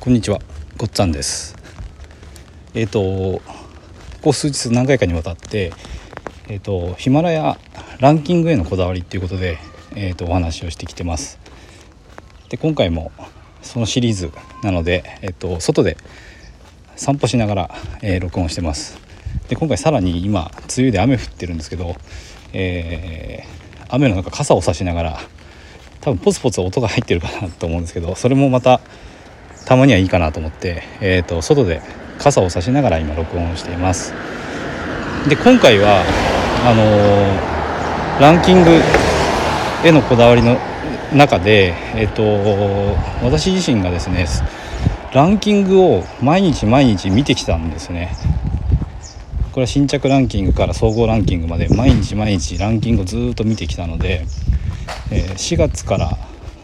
こんにちは。ごっつぁんです。えっ、ー、とここ数日何回かにわたってえっ、ー、とヒマラヤランキングへのこだわりっていうことでえ、ー、とお話をしてきてます。で今回もそのシリーズなのでえっ、と外で散歩しながら、え録音してます。で今回さらに今梅雨で雨降ってるんですけど、え雨の中傘を差しながら多分ポツポツ音が入ってるかなと思うんですけどそれもまたたまにはいいかなと思って、えーと、外で傘を差しながら今録音をしています。で今回はあのー、ランキングへのこだわりの中で、えーと、私自身がですねランキングを毎日毎日見てきたんですね。これは新着ランキングから総合ランキングまで毎日毎日ランキングをずっと見てきたので、えー、4月から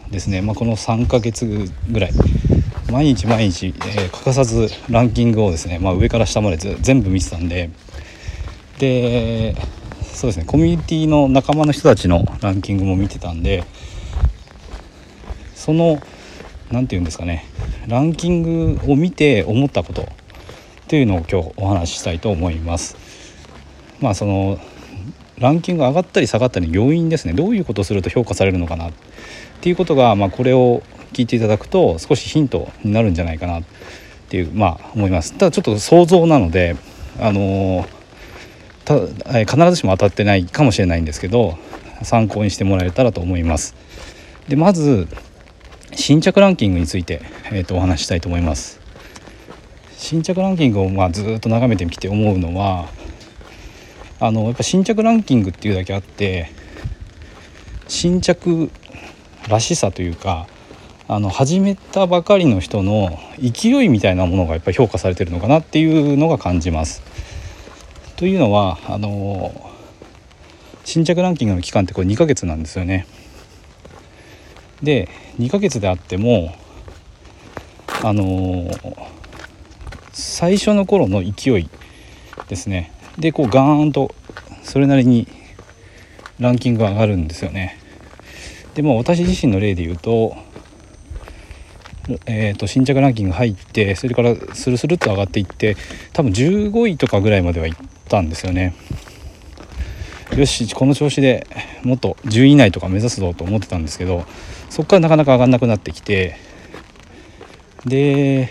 ですね、まあ、この3ヶ月ぐらい毎日毎日、えー、欠かさずランキングをですね、まあ、上から下まで全部見てたんででそうですねコミュニティの仲間の人たちのランキングも見てたんでその何て言うんですかねランキングを見て思ったことっていうのを今日お話ししたいと思います。まあそのランキング上がったり下がったりの要因ですねどういうことをすると評価されるのかなっていうことが、まあ、これを聞いていただくと少しヒントになるんじゃないかなっていうまあ思います。ただちょっと想像なのであのた必ずしも当たってないかもしれないんですけど参考にしてもらえたらと思います。でまず新着ランキングについて、えー、とお話したいと思います。新着ランキングをまあずっと眺めてみて思うのはあのやっぱ新着ランキングっていうだけあって新着らしさというかあの始めたばかりの人の勢いみたいなものがやっぱり評価されてるのかなっていうのが感じます。というのはあの新着ランキングの期間ってこれ2ヶ月なんですよね。で2ヶ月であってもあの最初の頃の勢いですねでこうガーンとそれなりにランキングが上がるんですよね。でも私自身の例で言うとえーと、新着ランキング入ってそれからスルスルっと上がっていって多分15位とかぐらいまではいったんですよね。よしこの調子でもっと10位以内とか目指すぞと思ってたんですけどそこからなかなか上がんなくなってきてで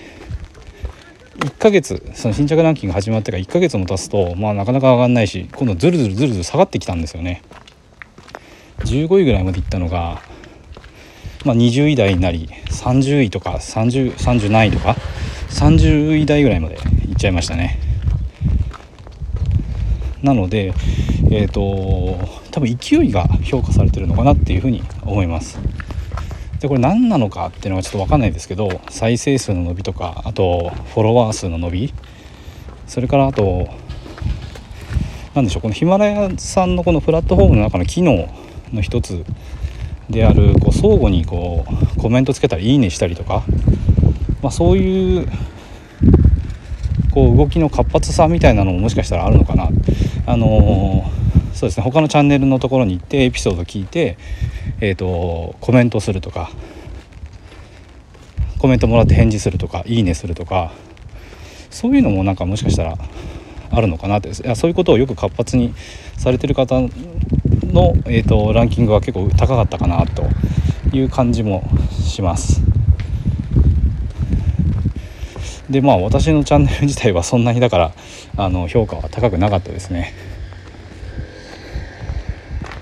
1ヶ月その新着ランキング始まってから1ヶ月も経つとまあなかなか上がんないし今度ずるずるずるずる下がってきたんですよね。15位ぐらいまでいったのがまあ、20位台になり30位とか30 30何位とか30位台ぐらいまでいっちゃいましたね。なのでえっ、ー、と多分勢いが評価されてるのかなっていうふうに思います。でこれ何なのかっていうのはちょっと分かんないですけど再生数の伸びとかあとフォロワー数の伸びそれからあと何でしょうこのヒマラヤさんのこのプラットフォームの中の機能の一つであるこう相互にこうコメントつけたり「いいね」したりとか、まあ、そういうこう動きの活発さみたいなのももしかしたらあるのかな。あのー、そうですね他のチャンネルのところに行ってエピソード聞いて、えーと、コメントするとかコメントもらって返事するとか「いいね」するとかそういうのもなんかもしかしたらあるのかなってそういうことをよく活発にされてる方の、えーと、ランキングは結構高かったかなという感じもします。でまあ私のチャンネル自体はそんなにだからあの評価は高くなかったですね。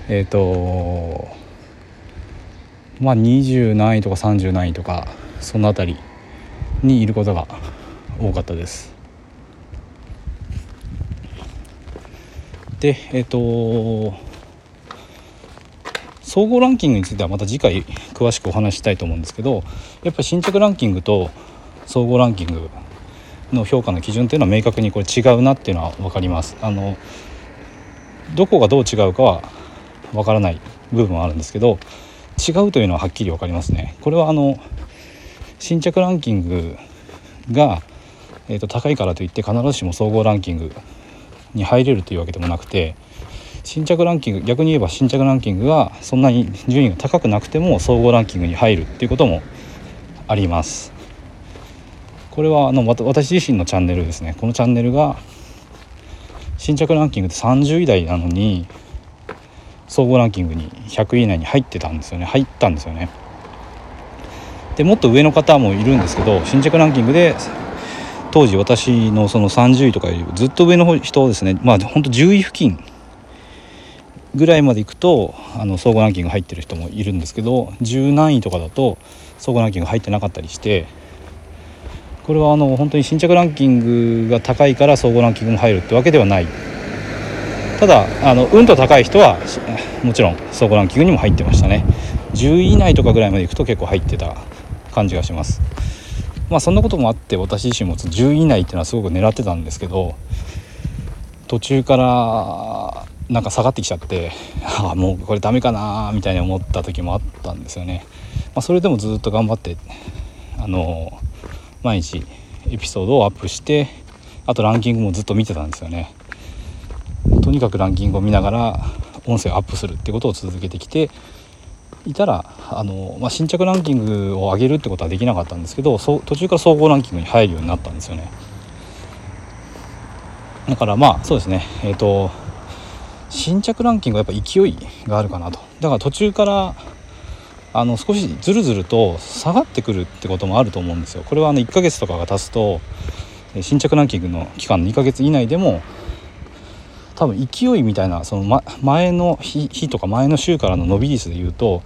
えっ、ー、とまあ20何位とか30何位とかその辺りにいることが多かったです。でえっ、ー、と総合ランキングについてはまた次回詳しくお話したいと思うんですけどやっぱり新着ランキングと総合ランキングの評価の基準っていうのは明確にこれ違うなっていうのは分かります。あのどこがどう違うかは分からない部分はあるんですけど違うというのははっきり分かりますね。これはあの新着ランキングが、えー、と高いからといって必ずしも総合ランキングに入れるというわけでもなくて新着ランキング逆に言えば新着ランキングがそんなに順位が高くなくても総合ランキングに入るっていうこともあります。これはあの私自身のチャンネルですね。このチャンネルが新着ランキングで30位台なのに総合ランキングに100位以内に入ってたんですよね。入ったんですよね。でもっと上の方もいるんですけど新着ランキングで当時私のその30位とかよりずっと上の人ですね。まあほんと10位付近ぐらいまでいくとあの総合ランキング入ってる人もいるんですけど10何位とかだと総合ランキング入ってなかったりしてこれはあの本当に新着ランキングが高いから総合ランキングも入るってわけではない。ただあのうんと高い人はもちろん総合ランキングにも入ってましたね。10位以内とかぐらいまでいくと結構入ってた感じがします。まあそんなこともあって私自身も10位以内っていうのはすごく狙ってたんですけど途中からなんか下がってきちゃってああもうこれダメかなみたいに思った時もあったんですよね、まあ、それでもずっと頑張ってあの毎日エピソードをアップしてあとランキングもずっと見てたんですよね。とにかくランキングを見ながら音声をアップするってことを続けてきていたらあの、まあ、新着ランキングを上げるってことはできなかったんですけど途中から総合ランキングに入るようになったんですよね。だからまあそうですね。えっ、ー、と新着ランキングはやっぱ勢いがあるかなと。だから途中からあの少しずるずると下がってくるってこともあると思うんですよ。これはあの1ヶ月とかが経つと新着ランキングの期間の2ヶ月以内でも多分勢いみたいなその、ま、前の日とか前の週からの伸び率で言うと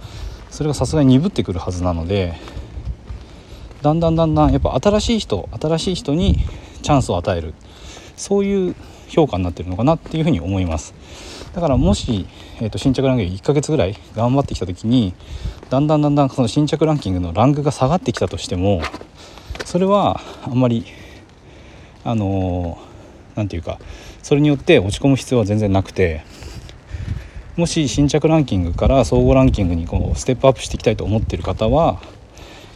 それがさすがに鈍ってくるはずなのでだんだんだんだんやっぱ新しい人新しい人にチャンスを与える。そういう評価になってるのかなっていうふうに思います。だからもし、えーと、新着ランキング1ヶ月ぐらい頑張ってきた時にだんだんだんだんその新着ランキングのランクが下がってきたとしてもそれはあんまりあの何、ー、て言うかそれによって落ち込む必要は全然なくてもし新着ランキングから総合ランキングにこうステップアップしていきたいと思っている方は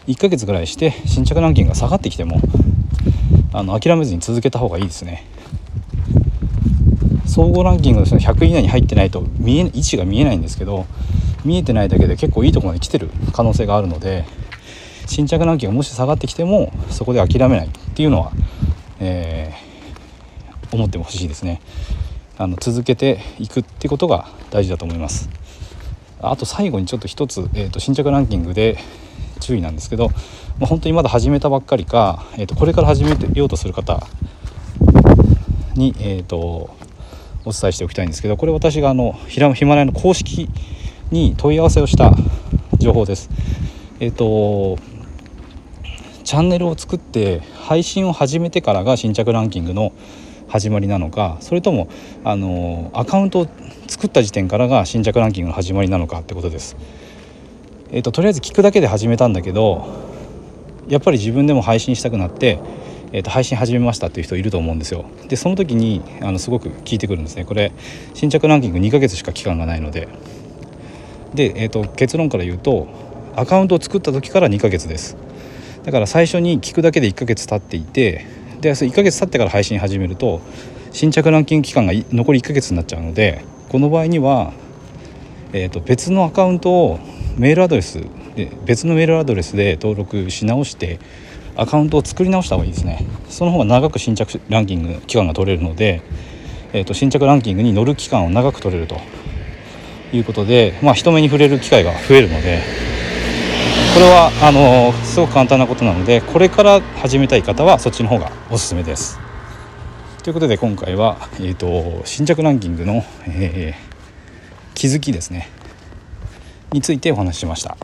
1ヶ月ぐらいして新着ランキングが下がってきてもあの諦めずに続けた方がいいですね。総合ランキングのその100位以内に入ってないと見え位置が見えないんですけど見えてないだけで結構いいところまで来てる可能性があるので新着ランキングがもし下がってきてもそこで諦めないっていうのは、えー、思ってほしいですね。あの続けていくってことが大事だと思います。あと最後にちょっと一つ、えーと、新着ランキングで注意なんですけど、まあ、本当にまだ始めたばっかりか、えーと、これから始めてようとする方に、えーとお伝えしておきたいんですけどこれ私があのヒマラヤの公式に問い合わせをした情報です。えっ、とチャンネルを作って配信を始めてからが新着ランキングの始まりなのかそれともあのアカウントを作った時点からが新着ランキングの始まりなのかってことです。えーと、ととりあえず聞くだけで始めたんだけどやっぱり自分でも配信したくなってえー、と配信始めましたっていう人いると思うんですよ。でその時にあのすごく聞いてくるんですね。これ新着ランキング2ヶ月しか期間がないので。で、えー、と結論から言うとアカウントを作った時から2ヶ月です。だから最初に聞くだけで1ヶ月経っていてでそ1ヶ月経ってから配信始めると新着ランキング期間が残り1ヶ月になっちゃうのでこの場合には、えー、と別のアカウントをメールアドレスで別のメールアドレスで登録し直してアカウントを作り直した方がいいですねその方が長く新着ランキング期間が取れるので、えーと、新着ランキングに乗る期間を長く取れるということで、まあ、人目に触れる機会が増えるのでこれはあのすごく簡単なことなのでこれから始めたい方はそっちの方がおすすめです。ということで今回は、えーと、新着ランキングの、えー、気づきですねについてお話ししました。